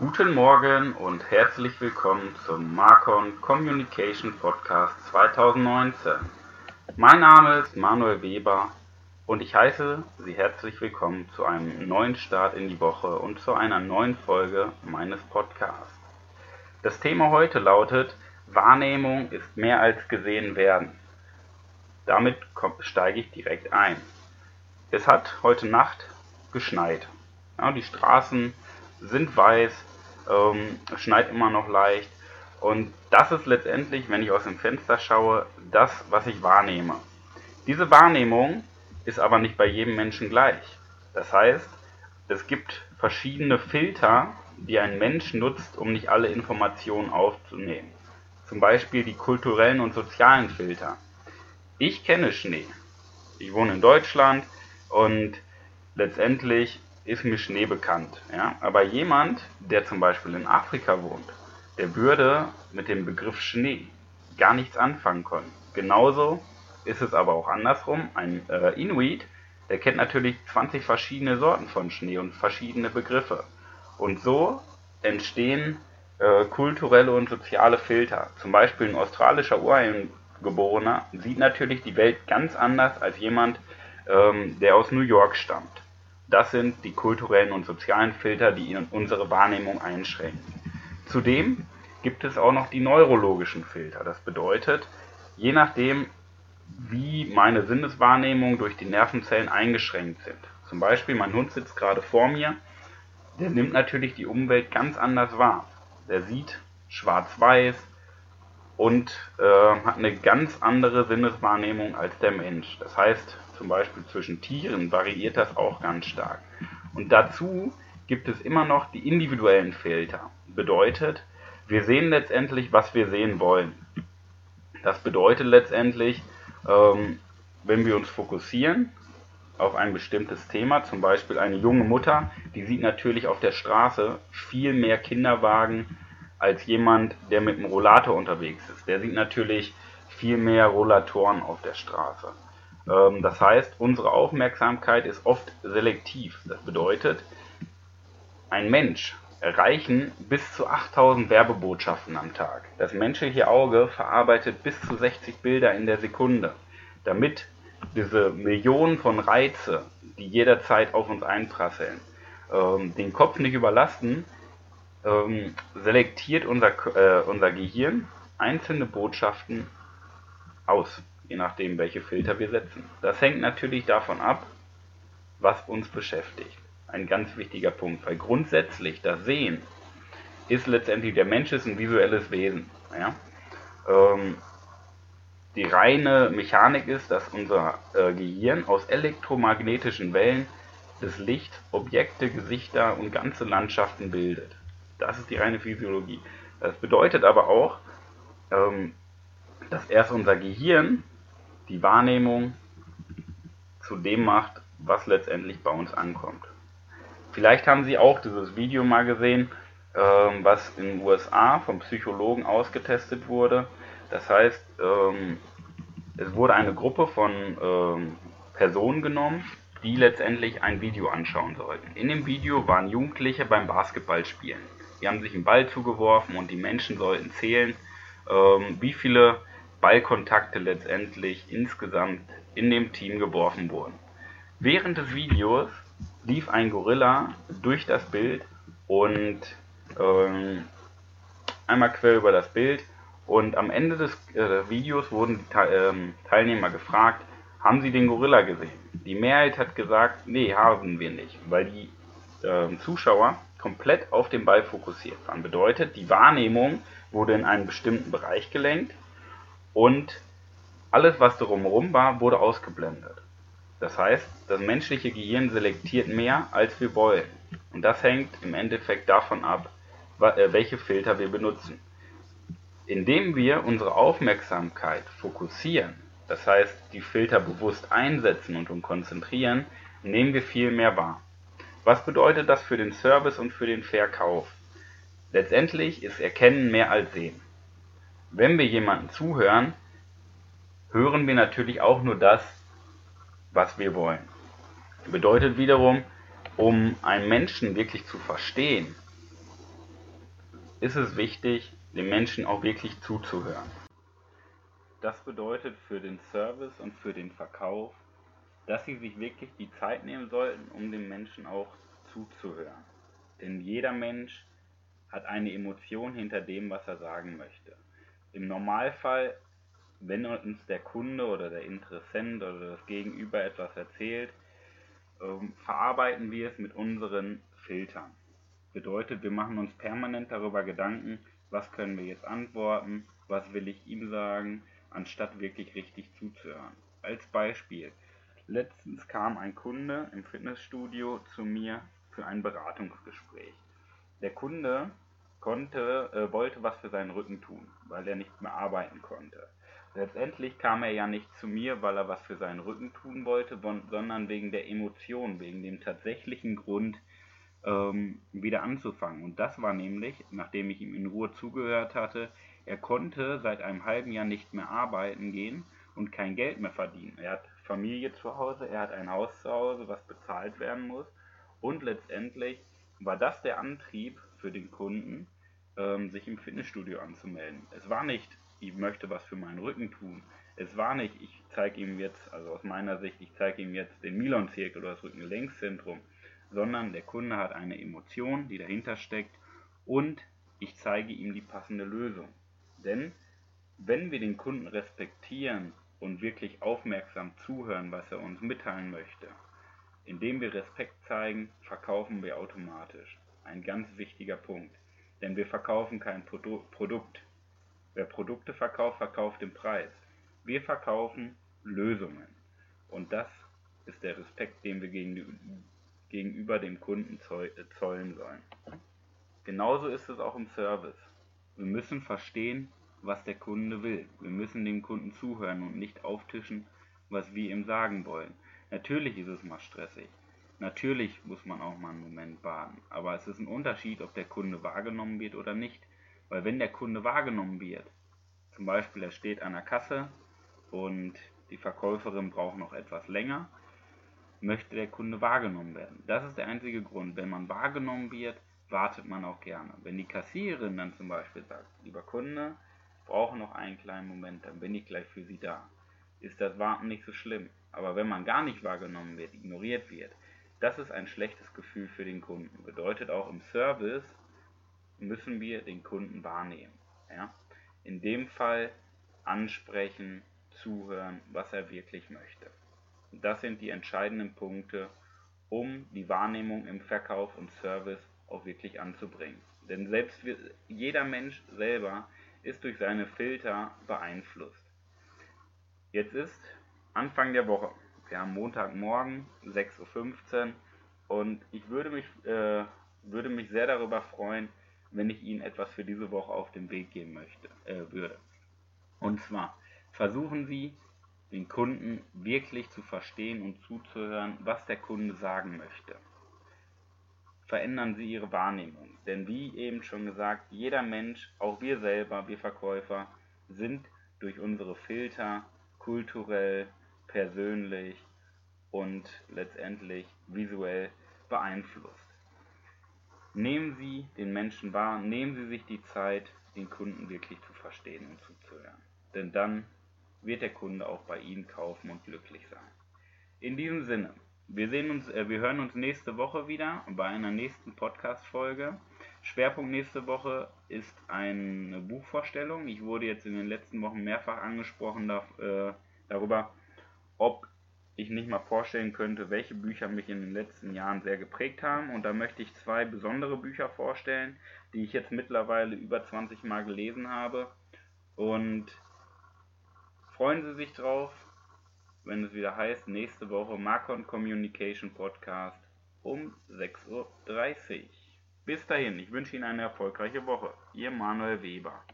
Guten Morgen und herzlich willkommen zum Marcon Communication Podcast 2019. Mein Name ist Manuel Weber und ich heiße Sie herzlich willkommen zu einem neuen Start in die Woche und zu einer neuen Folge meines Podcasts. Das Thema heute lautet Wahrnehmung ist mehr als gesehen werden. Damit steige ich direkt ein. Es hat heute Nacht geschneit. Ja, die Straßen sind weiß, ähm, schneit immer noch leicht. Und das ist letztendlich, wenn ich aus dem Fenster schaue, das, was ich wahrnehme. Diese Wahrnehmung ist aber nicht bei jedem Menschen gleich. Das heißt, es gibt verschiedene Filter, die ein Mensch nutzt, um nicht alle Informationen aufzunehmen. Zum Beispiel die kulturellen und sozialen Filter. Ich kenne Schnee. Ich wohne in Deutschland und letztendlich ist mir Schnee bekannt. Ja? Aber jemand, der zum Beispiel in Afrika wohnt, der würde mit dem Begriff Schnee gar nichts anfangen können. Genauso ist es aber auch andersrum. Ein äh, Inuit, der kennt natürlich 20 verschiedene Sorten von Schnee und verschiedene Begriffe. Und so entstehen äh, kulturelle und soziale Filter. Zum Beispiel ein australischer Ureinwohner sieht natürlich die Welt ganz anders als jemand, ähm, der aus New York stammt. Das sind die kulturellen und sozialen Filter, die unsere Wahrnehmung einschränken. Zudem gibt es auch noch die neurologischen Filter. Das bedeutet, je nachdem, wie meine Sinneswahrnehmung durch die Nervenzellen eingeschränkt sind. Zum Beispiel, mein Hund sitzt gerade vor mir, der nimmt natürlich die Umwelt ganz anders wahr. Der sieht schwarz-weiß und äh, hat eine ganz andere Sinneswahrnehmung als der Mensch. Das heißt, zum Beispiel zwischen Tieren, variiert das auch ganz stark. Und dazu gibt es immer noch die individuellen Filter. Bedeutet, wir sehen letztendlich, was wir sehen wollen. Das bedeutet letztendlich, ähm, wenn wir uns fokussieren auf ein bestimmtes Thema, zum Beispiel eine junge Mutter, die sieht natürlich auf der Straße viel mehr Kinderwagen als jemand, der mit einem Rollator unterwegs ist. Der sieht natürlich viel mehr Rollatoren auf der Straße. Ähm, das heißt, unsere Aufmerksamkeit ist oft selektiv. Das bedeutet, ein Mensch erreichen bis zu 8000 Werbebotschaften am Tag. Das menschliche Auge verarbeitet bis zu 60 Bilder in der Sekunde. Damit diese Millionen von Reize, die jederzeit auf uns einprasseln, ähm, den Kopf nicht überlasten, ähm, selektiert unser, äh, unser Gehirn einzelne Botschaften aus je nachdem, welche Filter wir setzen. Das hängt natürlich davon ab, was uns beschäftigt. Ein ganz wichtiger Punkt, weil grundsätzlich das Sehen ist letztendlich, der Mensch ist ein visuelles Wesen. Ja? Ähm, die reine Mechanik ist, dass unser äh, Gehirn aus elektromagnetischen Wellen das Licht Objekte, Gesichter und ganze Landschaften bildet. Das ist die reine Physiologie. Das bedeutet aber auch, ähm, dass erst unser Gehirn die Wahrnehmung zu dem macht, was letztendlich bei uns ankommt. Vielleicht haben Sie auch dieses Video mal gesehen, ähm, was in den USA vom Psychologen ausgetestet wurde. Das heißt, ähm, es wurde eine Gruppe von Personen genommen, die letztendlich ein Video anschauen sollten. In dem Video waren Jugendliche beim Basketballspielen. Die haben sich einen Ball zugeworfen und die Menschen sollten zählen, wie viele Ballkontakte letztendlich insgesamt in dem Team geworfen wurden. Während des Videos lief ein Gorilla durch das Bild und ähm, einmal quer über das Bild und am Ende des äh, Videos wurden die ähm, Teilnehmer gefragt, haben sie den Gorilla gesehen? Die Mehrheit hat gesagt, nee, haben wir nicht, weil die äh, Zuschauer komplett auf den Ball fokussiert waren. Bedeutet, die Wahrnehmung wurde in einen bestimmten Bereich gelenkt und alles, was drumherum war, wurde ausgeblendet. Das heißt, das menschliche Gehirn selektiert mehr, als wir wollen. Und das hängt im Endeffekt davon ab, äh, welche Filter wir benutzen. Indem wir unsere Aufmerksamkeit fokussieren, das heißt die Filter bewusst einsetzen und uns konzentrieren, nehmen wir viel mehr wahr. Was bedeutet das für den Service und für den Verkauf? Letztendlich ist Erkennen mehr als Sehen. Wenn wir jemandem zuhören, hören wir natürlich auch nur das, was wir wollen. Bedeutet wiederum, um einen Menschen wirklich zu verstehen, ist es wichtig, den Menschen auch wirklich zuzuhören. Das bedeutet für den Service und für den Verkauf, dass sie sich wirklich die Zeit nehmen sollten, um den Menschen auch zuzuhören. Denn jeder Mensch hat eine Emotion hinter dem, was er sagen möchte. Im Normalfall, wenn uns der Kunde oder der Interessent oder das Gegenüber etwas erzählt, ähm, verarbeiten wir es mit unseren Filtern. Bedeutet, wir machen uns permanent darüber Gedanken, was können wir jetzt antworten, was will ich ihm sagen, anstatt wirklich richtig zuzuhören. Als Beispiel, letztens kam ein Kunde im Fitnessstudio zu mir für ein Beratungsgespräch. Der Kunde konnte, äh, wollte was für seinen Rücken tun, weil er nicht mehr arbeiten konnte. Letztendlich kam er ja nicht zu mir, weil er was für seinen Rücken tun wollte, sondern wegen der Emotion, wegen dem tatsächlichen Grund, ähm, wieder anzufangen. Und das war nämlich, nachdem ich ihm in Ruhe zugehört hatte, er konnte seit einem halben Jahr nicht mehr arbeiten gehen und kein Geld mehr verdienen. Er hat Familie zu Hause, er hat ein Haus zu Hause, was bezahlt werden muss. Und letztendlich war das der Antrieb für den Kunden, ähm, sich im Fitnessstudio anzumelden. Es war nicht, ich möchte was für meinen Rücken tun. Es war nicht, ich zeige ihm jetzt, also aus meiner Sicht, ich zeige ihm jetzt den Milon-Zirkel oder das Rückengelenkszentrum, sondern der Kunde hat eine Emotion, die dahinter steckt und ich zeige ihm die passende Lösung. Denn wenn wir den Kunden respektieren und wirklich aufmerksam zuhören, was er uns mitteilen möchte, indem wir Respekt zeigen, verkaufen wir automatisch. Ein ganz wichtiger Punkt. Denn wir verkaufen kein Produ Produkt. Wer Produkte verkauft, verkauft den Preis. Wir verkaufen Lösungen. Und das ist der Respekt, den wir gegen, gegenüber dem Kunden zollen sollen. Genauso ist es auch im Service. Wir müssen verstehen, was der Kunde will. Wir müssen dem Kunden zuhören und nicht auftischen, was wir ihm sagen wollen. Natürlich ist es mal stressig. Natürlich muss man auch mal einen Moment warten. Aber es ist ein Unterschied, ob der Kunde wahrgenommen wird oder nicht. Weil wenn der Kunde wahrgenommen wird, zum Beispiel er steht an der Kasse und die Verkäuferin braucht noch etwas länger, möchte der Kunde wahrgenommen werden. Das ist der einzige Grund. Wenn man wahrgenommen wird, wartet man auch gerne. Wenn die Kassiererin dann zum Beispiel sagt, lieber Kunde, ich brauche noch einen kleinen Moment, dann bin ich gleich für Sie da, ist das Warten nicht so schlimm. Aber wenn man gar nicht wahrgenommen wird, ignoriert wird, das ist ein schlechtes Gefühl für den Kunden. Bedeutet auch im Service müssen wir den Kunden wahrnehmen. Ja? In dem Fall ansprechen, zuhören, was er wirklich möchte. Das sind die entscheidenden Punkte, um die Wahrnehmung im Verkauf und Service auch wirklich anzubringen. Denn selbst wir, jeder Mensch selber ist durch seine Filter beeinflusst. Jetzt ist Anfang der Woche. Wir haben Montagmorgen, 6.15 Uhr und ich würde mich, äh, würde mich sehr darüber freuen, wenn ich Ihnen etwas für diese Woche auf den Weg geben möchte, äh, würde. Und zwar versuchen Sie den Kunden wirklich zu verstehen und zuzuhören, was der Kunde sagen möchte. Verändern Sie Ihre Wahrnehmung. Denn wie eben schon gesagt, jeder Mensch, auch wir selber, wir Verkäufer, sind durch unsere Filter kulturell, persönlich und letztendlich visuell beeinflusst. Nehmen Sie den Menschen wahr, nehmen Sie sich die Zeit, den Kunden wirklich zu verstehen und zuzuhören. Denn dann wird der Kunde auch bei Ihnen kaufen und glücklich sein. In diesem Sinne, wir sehen uns, äh, wir hören uns nächste Woche wieder bei einer nächsten Podcast-Folge. Schwerpunkt nächste Woche ist eine Buchvorstellung. Ich wurde jetzt in den letzten Wochen mehrfach angesprochen da, äh, darüber, ob ich nicht mal vorstellen könnte, welche Bücher mich in den letzten Jahren sehr geprägt haben. Und da möchte ich zwei besondere Bücher vorstellen, die ich jetzt mittlerweile über 20 Mal gelesen habe. Und freuen Sie sich drauf, wenn es wieder heißt, nächste Woche Marcon Communication Podcast um 6.30 Uhr. Bis dahin, ich wünsche Ihnen eine erfolgreiche Woche. Ihr Manuel Weber.